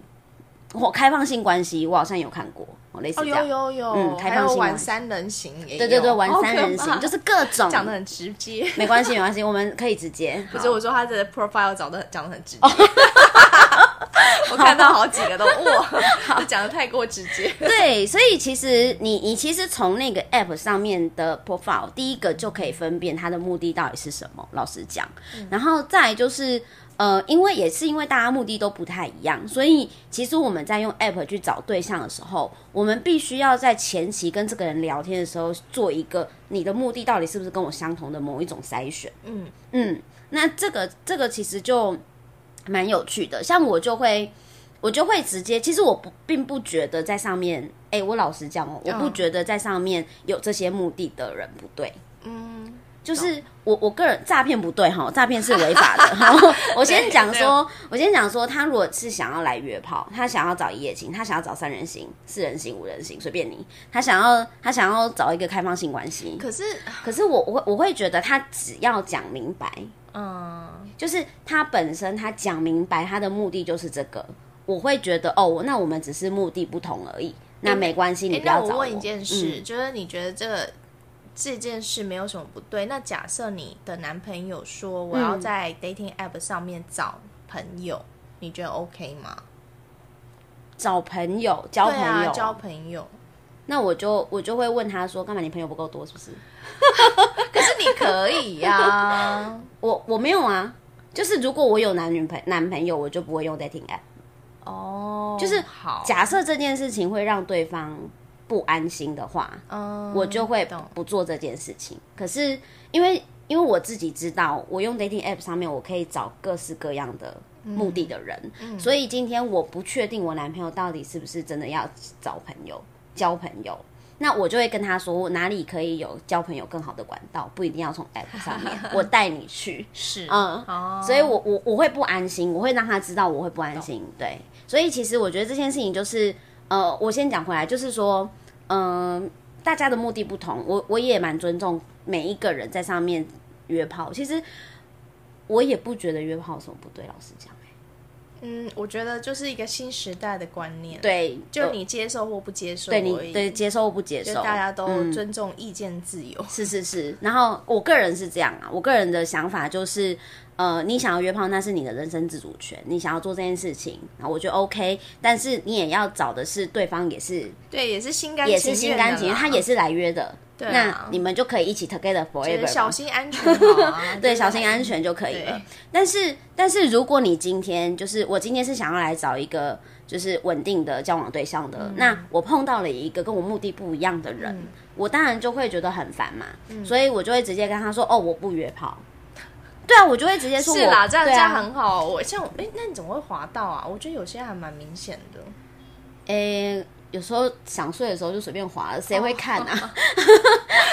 我开放性关系我好像有看过，哦，类似哦，这样。有有有，嗯开还有放性玩三人行也有，对对对，玩三人行就是各种，讲的很直接。没关系没关系，我们可以直接。不是我说他的 profile 找的讲的很直接，我看到好几个都哇，就讲的太过直接。对，所以其实你你其实从那个 app 上面的 profile，第一个就可以分辨它的目的到底是什么。老实讲，然后再就是呃，因为也是因为大家目的都不太一样，所以其实我们在用 app 去找对象的时候，我们必须要在前期跟这个人聊天的时候，做一个你的目的到底是不是跟我相同的某一种筛选。嗯嗯，那这个这个其实就蛮有趣的，像我就会。我就会直接，其实我不并不觉得在上面，哎、我老实讲哦，我不嗯觉得在上面有这些目的的人不对，嗯，就是我我个人诈骗不对哈，诈骗是违法的。然后我先讲说，我先讲说，他如果是想要来约炮，他想要找一夜情，他想要找三人行、四人行、五人行，随便你，他想要他想要找一个开放性关系，可是可是我我会我会觉得他只要讲明白，嗯，就是他本身他讲明白他的目的就是这个，我会觉得哦，那我们只是目的不同而已，那没关系，你哎，不要找那我问一件事，嗯就是你觉得这个这件事没有什么不对？那假设你的男朋友说我要嗯在 dating app 上面找朋友，你觉得 OK 吗？找朋友交朋友，啊，交朋友。那我就我就会问他说，干嘛你朋友不够多是不是？可是你可以呀、我我没有啊，就是如果我有男女朋男朋友，我就不会用 dating app。哦，就是好，假设这件事情会让对方不安心的话，嗯，我就会不做这件事情。可是因为因为我自己知道，我用 dating app 上面我可以找各式各样的目的的人，所以今天我不确定我男朋友到底是不是真的要找朋友、交朋友。那我就会跟他说，我哪里可以有交朋友更好的管道，不一定要从 App 上面，我带你去。是，嗯，哦，所以我我我会不安心，我会让他知道我会不安心。对，所以其实我觉得这件事情就是，呃，我先讲回来，就是说，嗯、大家的目的不同，我我也蛮尊重每一个人在上面约炮。其实我也不觉得约炮有什么不对，老实讲。嗯，我觉得就是一个新时代的观念，，对，就你接受或不接受对，你对接受或不接受，大家都嗯。尊重意见自由。是是是，然后我个人是这样啊，我个人的想法就是，呃，你想要约炮那是你的人生自主权，你想要做这件事情，然后我觉得 OK，但是你也要找的是对方也是对，也是心甘也是心甘情愿，他也是是来约的，对啊。那你们就可以一起 together forever，小心安全 对，小心安全就可以了。但是，但是如果你今天就是我今天是想要来找一个就是稳定的交往对象嗯。的，那我碰到了一个跟我目的不一样的人，我当然就会觉得很烦嘛，嗯。所以我就会直接跟他说：“哦，我不约炮。”对啊，我就会直接说我是啦，这样、这样很好。我像我，哎、那你怎么会滑到啊？我觉得有些还蛮明显的。诶、有时候想睡的时候就随便滑了，谁会看啊？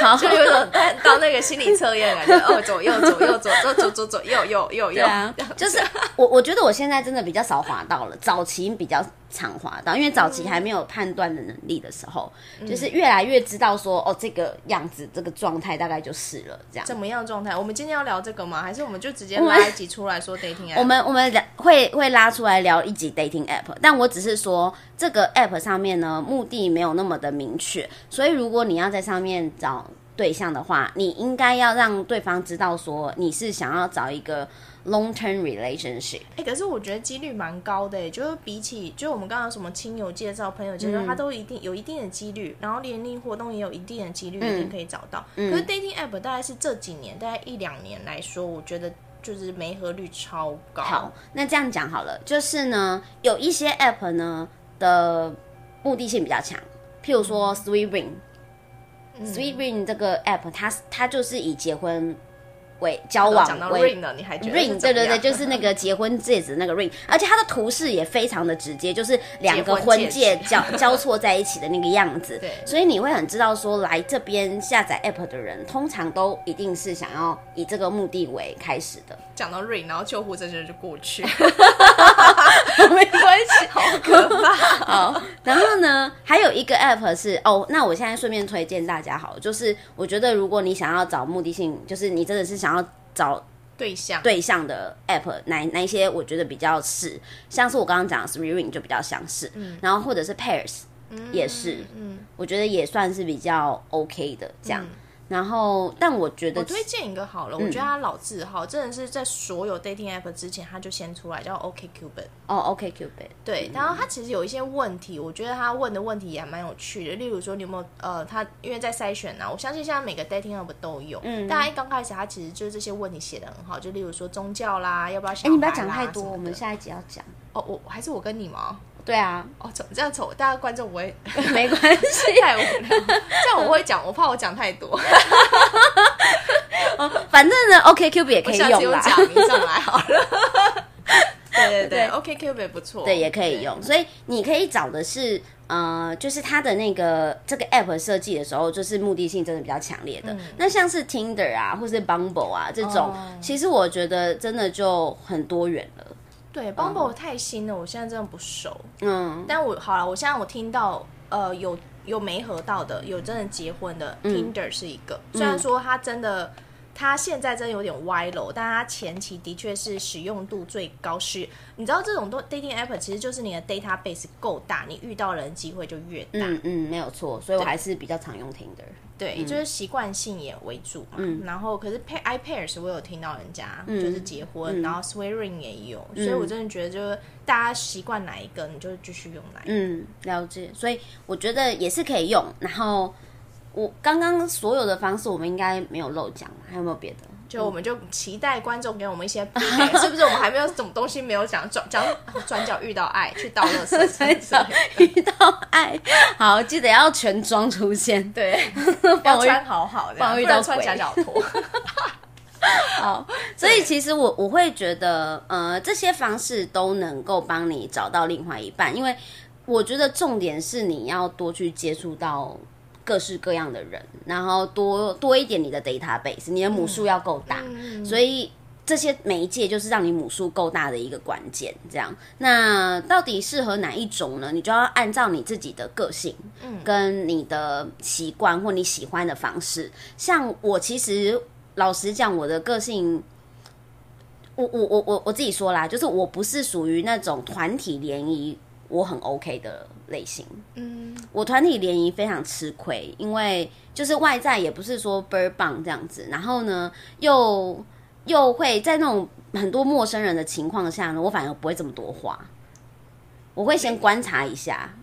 就有种到 到那个心理测验的感觉，哦，左右左右左左左左左右右右右，对啊，就是我我觉得我现在真的比较少滑到了，早期比较常滑到，因为早期还没有判断的能力的时候，嗯就是越来越知道说哦这个样子这个状态大概就是了这样。怎么样状态？我们今天要聊这个吗？还是我们就直接们拉一集出来说 dating app？我们我们聊会会拉出来聊一集 dating app，但我只是说这个 app 上面呢目的没有那么的明确，所以如果你要在上面找对象的话，你应该要让对方知道说你是想要找一个 long term relationship。哎、可是我觉得几率蛮高的，就是比起就我们刚刚什么亲友介绍、朋友介绍，嗯它都一定有一定的几率，然后联谊活动也有一定的几率，嗯一定可以找到。可是 dating app 大概是这几年，大概一两年来说，我觉得就是媒合率超高。好，那这样讲好了，就是呢，有一些 app 呢的目的性比较强，譬如说 Sweet Ring。Sweet Ring 这个 app，它它就是以结婚为交往讲到为 ring 了，你还觉得 ring，是怎么样对对对，就是那个结婚戒指那个 ring，而且它的图示也非常的直接，就是两个婚戒交 交错在一起的那个样子。对所以你会很知道说，来这边下载 app 的人，通常都一定是想要以这个目的为开始的。讲到 ring，然后救护这些人就过去，没关系，好可怕。好，然后呢，还有一个 app 是哦，那我现在顺便推荐大家好了，就是我觉得如果你想要找目的性，就是你真的是想要找对象。对象的 app，哪哪一些我觉得比较是，像是我刚刚讲的 Three Ring 就比较相似，嗯，然后或者是 Pairs 也是，嗯，我觉得也算是比较 OK 的这样。然后，但我觉得我推荐一个好了，我觉得他老字号真的是在所有 dating app 之前，他就先出来叫 OK Cupid。哦，OK Cupid，对，然后他其实有一些问题，我觉得他问的问题也蛮有趣的。例如说，你有没有呃，他因为在筛选啊，我相信现在每个 dating app 都有。嗯，大家一刚开始，他其实就是这些问题写的很好，就例如说宗教啦，要不要小哎，你不要孩讲太多，我们下一集要讲。哦，我还是我跟你吗？对啊，哦，这这样丑，大家观众不会 没关系，太无聊，这样我会讲，我怕我讲太多。反正呢，OK Cupid 也可以用啦。有假名上来好了。对对对，OK Cupid 不错，对，也可以用。所以你可以找的是，呃，就是它的那个这个 app 设计的时候，就是目的性真的比较强烈的。那像是 Tinder 啊，或是 Bumble 啊这种，哦其实我觉得真的就很多元了。对，Bumble 太新了，我现在真的不熟。嗯，但我好了，我现在我听到呃有有没合到的，有真的结婚的、Tinder 是一个，虽然说他真的。它现在真的有点歪楼，但它前期的确是使用度最高。是，你知道这种都 dating app 其实就是你的 database 够大，你遇到人机会就越大。嗯嗯，没有错。所以我还是比较常用 Tinder。对，就是习惯性也为主嘛。然后可是 pair i pairs 我有听到人家就是结婚，然后 swearing 也有，所以我真的觉得就是大家习惯哪一个，你就继续用哪一个。嗯，了解。所以我觉得也是可以用。然后我刚刚所有的方式，我们应该没有漏讲，还有没有别的？就我们就期待观众给我们一些 是不是我们还没有什么东西没有讲？转讲转角遇到爱，去倒垃圾很少遇到爱，好，记得要全妆出现。对，要穿好好的，不能穿鬼夹脚拖。好，所以其实我我会觉得，呃，这些方式都能够帮你找到另外一半，因为我觉得重点是你要多去接触到各式各样的人，然后多多一点你的 database，你的母数要够大，所以这些媒介就是让你母数够大的一个关键。这样，那到底适合哪一种呢？你就要按照你自己的个性，嗯，跟你的习惯或你喜欢的方式。像我其实老实讲，我的个性。我我我我我自己说啦，就是我不是属于那种团体联谊我很 OK 的类型。嗯，我团体联谊非常吃亏，因为就是外在也不是说倍儿棒这样子，然后呢又又会在那种很多陌生人的情况下呢，我反而不会这么多话，我会先观察一下。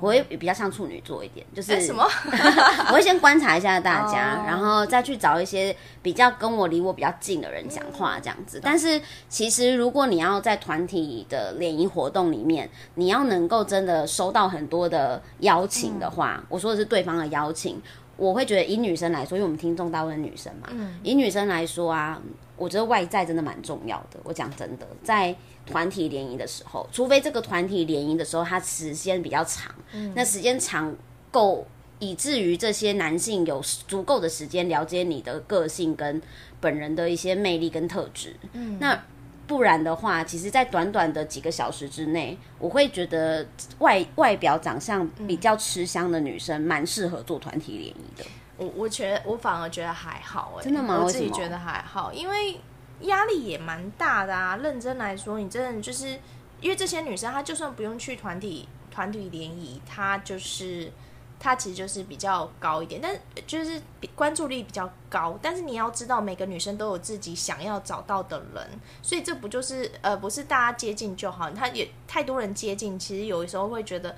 我会比较像处女座一点，就是什么？我会先观察一下大家，然后再去找一些比较跟我离我比较近的人讲话这样子。但是其实如果你要在团体的联谊活动里面，你要能够真的收到很多的邀请的话，我说的是对方的邀请，我会觉得以女生来说，因为我们听众大部分女生嘛，以女生来说啊，我觉得外在真的蛮重要的。我讲真的，在。团体联谊的时候，除非这个团体联谊的时候，它时间比较长，嗯那时间长够，以至于这些男性有足够的时间了解你的个性跟本人的一些魅力跟特质。嗯，那不然的话，其实，在短短的几个小时之内，我会觉得外外表长相比较吃香的女生，蛮适合做团体联谊的。我我觉得我反而觉得还好，哎，真的吗？我自己觉得还好，因为。压力也蛮大的啊！认真来说，你真的就是因为这些女生，她就算不用去团体团体联谊，她就是她其实就是比较高一点，但就是关注力比较高。但是你要知道，每个女生都有自己想要找到的人，所以这不就是呃，不是大家接近就好？她也太多人接近，其实有的时候会觉得。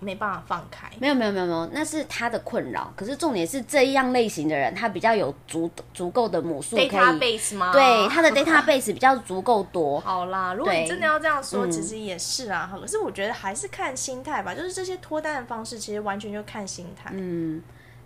没办法放开，没有没有没有没有，那是他的困扰。可是重点是这样类型的人，他比较有足足够的母数可以，database 吗？对，他的 database 比较足够多。好啦，如果你真的要这样说，其实也是啊。可是我觉得还是看心态吧，就是这些脱单的方式，其实完全就看心态。嗯，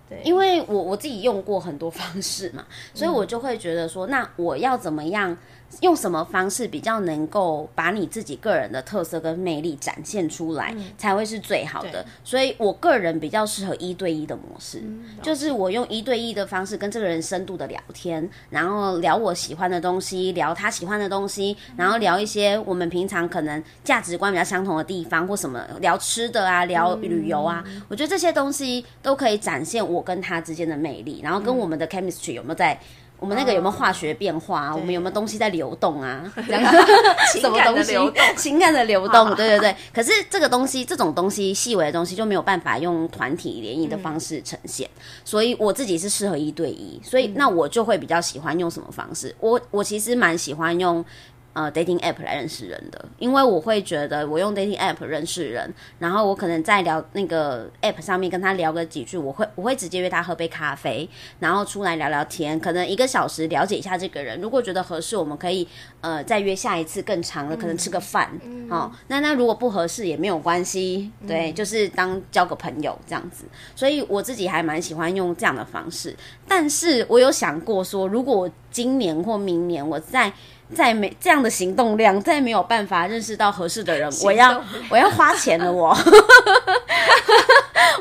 对，因为我我自己用过很多方式嘛，所以我就会觉得说，那我要怎么样？用什么方式比较能够把你自己个人的特色跟魅力展现出来，才会是最好的。所以我个人比较适合一对一的模式，就是我用一对一的方式跟这个人深度的聊天，然后聊我喜欢的东西，聊他喜欢的东西，然后聊一些我们平常可能价值观比较相同的地方或什么，聊吃的啊，聊旅游啊。我觉得这些东西都可以展现我跟他之间的魅力，然后跟我们的 chemistry 有没有在。我们那个有没有化学变化？我们有没有东西在流动啊？什么东西？情感的流动，对对对。可是这个东西，这种东西，细微的东西就没有办法用团体联谊的方式呈现。所以我自己是适合一对一，所以那我就会比较喜欢用什么方式？我我其实蛮喜欢用。呃，dating app 来认识人的，因为我会觉得我用 dating app 认识人，然后我可能在聊那个 app 上面跟他聊个几句，我会我会直接约他喝杯咖啡，然后出来聊聊天，可能一个小时了解一下这个人，如果觉得合适，我们可以呃再约下一次更长的，可能吃个饭，好，那那如果不合适也没有关系，对，就是当交个朋友这样子，所以我自己还蛮喜欢用这样的方式，但是我有想过说，如果我今年或明年我在再没这样的行动量，再没有办法认识到合适的人，我要我要花钱了，我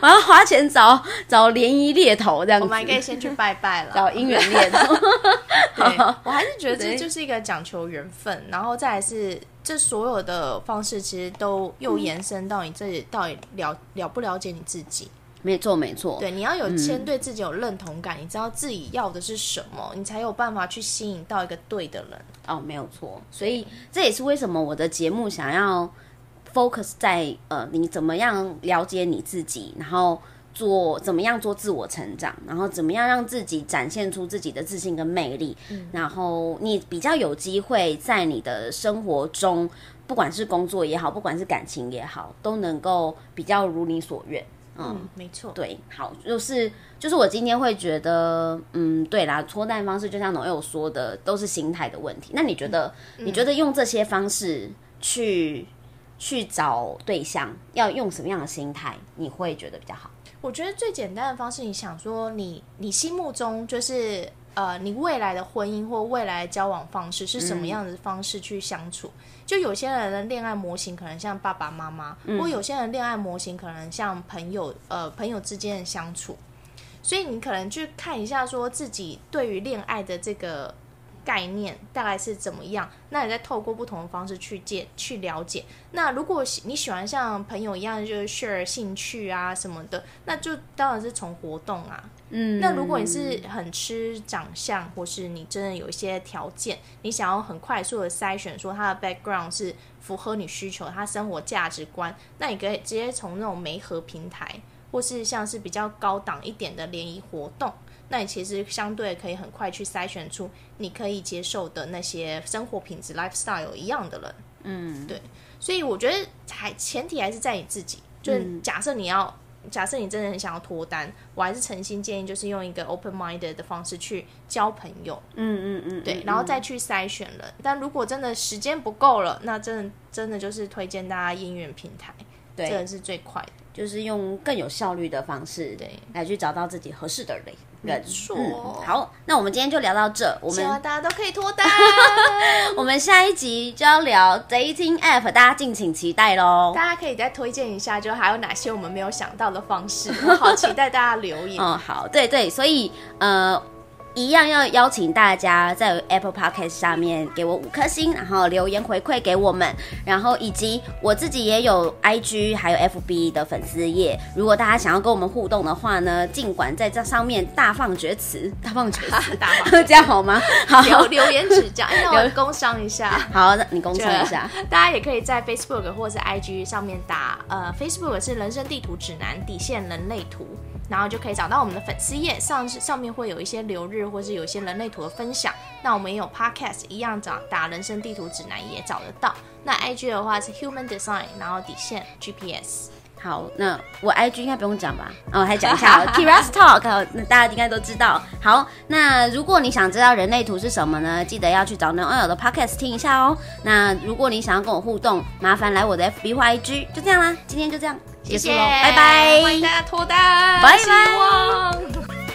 我要花钱找找联谊猎头这样子。我们可以先去拜拜了，找姻缘猎头。对，我还是觉得这就是一个讲求缘分，然后再来是这所有的方式，其实都又延伸到你这里，到底了了不了解你自己。没错，没错。对，你要有先对自己有认同感，你知道自己要的是什么，你才有办法去吸引到一个对的人。哦，没有错。所以这也是为什么我的节目想要 focus 在呃，你怎么样了解你自己，然后做怎么样做自我成长，然后怎么样让自己展现出自己的自信跟魅力，然后你比较有机会在你的生活中，不管是工作也好，不管是感情也好，都能够比较如你所愿。嗯，没错，对，好，就是就是我今天会觉得，嗯，对啦，脱单方式就像农友说的，都是心态的问题。那你觉得，你觉得用这些方式去去找对象，要用什么样的心态，你会觉得比较好？我觉得最简单的方式，你想说，你你心目中就是呃，你未来的婚姻或未来的交往方式是什么样的方式去相处？就有些人的恋爱模型可能像爸爸妈妈，或有些人恋爱模型可能像朋友，呃，朋友之间的相处。所以你可能去看一下，说自己对于恋爱的这个概念大概是怎么样，那你再透过不同的方式去见去了解。那如果你喜欢像朋友一样就是 share 兴趣啊什么的，那就当然是从活动啊。嗯，那如果你是很吃长相，或是你真的有一些条件，你想要很快速的筛选，说他的 background 是符合你需求，他生活价值观，那你可以直接从那种媒合平台，或是像是比较高档一点的联谊活动，那你其实相对可以很快去筛选出你可以接受的那些生活品质 lifestyle 一样的人。嗯，对，所以我觉得还前提还是在你自己，就是假设你要。假设你真的很想要脱单，我还是诚心建议，就是用一个 open minded 的方式去交朋友，嗯嗯嗯，对，然后再去筛选人。但如果真的时间不够了，那真的真的就是推荐大家姻缘平台，对，这个是最快的，就是用更有效率的方式，对，来去找到自己合适的人。没错，好，那我们今天就聊到这。我们希望大家都可以脱单。我们下一集就要聊 dating app，大家敬请期待喽。大家可以再推荐一下，就还有哪些我们没有想到的方式，我好期待大家留言。嗯，好，对对，所以呃。一样要邀请大家在 Apple Podcast 下面给我五颗星，然后留言回馈给我们，然后以及我自己也有 IG 还有 FB 的粉丝页，如果大家想要跟我们互动的话呢，尽管在这上面大放厥词，大放厥词，大放这样好吗？好，留留言指教，那我工商一下。好，那你工商一下。大家也可以在 Facebook 或者是 IG 上面打，呃，Facebook 是人生地图指南底线人类图。然后就可以找到我们的粉丝页上上面会有一些留日或是有一些人类图的分享。那我们也有 podcast 一样找打人生地图指南也找得到。那 IG 的话是 Human Design，然后底线 GPS。好，那我 IG 应该不用讲吧？哦，还讲一下 Kira's Talk，那大家应该都知道。好，那如果你想知道人类图是什么呢？记得要去找 n o e l 的 podcast 听一下哦。那如果你想要跟我互动，麻烦来我的 FB 或 IG。就这样啦，今天就这样。谢谢，拜拜！欢迎大家脱单，拜拜。